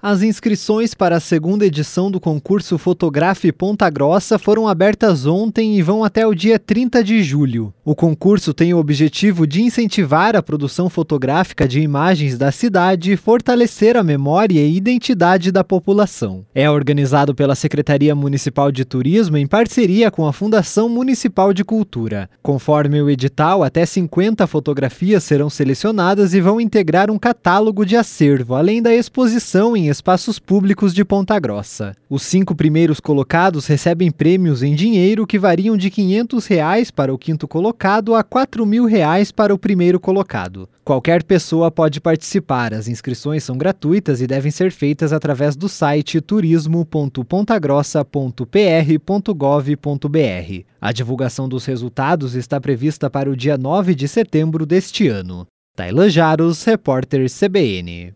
As inscrições para a segunda edição do concurso Fotografe Ponta Grossa foram abertas ontem e vão até o dia 30 de julho. O concurso tem o objetivo de incentivar a produção fotográfica de imagens da cidade e fortalecer a memória e identidade da população. É organizado pela Secretaria Municipal de Turismo em parceria com a Fundação Municipal de Cultura. Conforme o edital, até 50 fotografias serão selecionadas e vão integrar um catálogo de acervo, além da exposição em espaços públicos de Ponta Grossa. Os cinco primeiros colocados recebem prêmios em dinheiro que variam de 500 reais para o quinto colocado a 4 mil reais para o primeiro colocado. Qualquer pessoa pode participar, as inscrições são gratuitas e devem ser feitas através do site turismo.pontagrossa.pr.gov.br. A divulgação dos resultados está prevista para o dia 9 de setembro deste ano. Tailan Jaros, repórter CBN.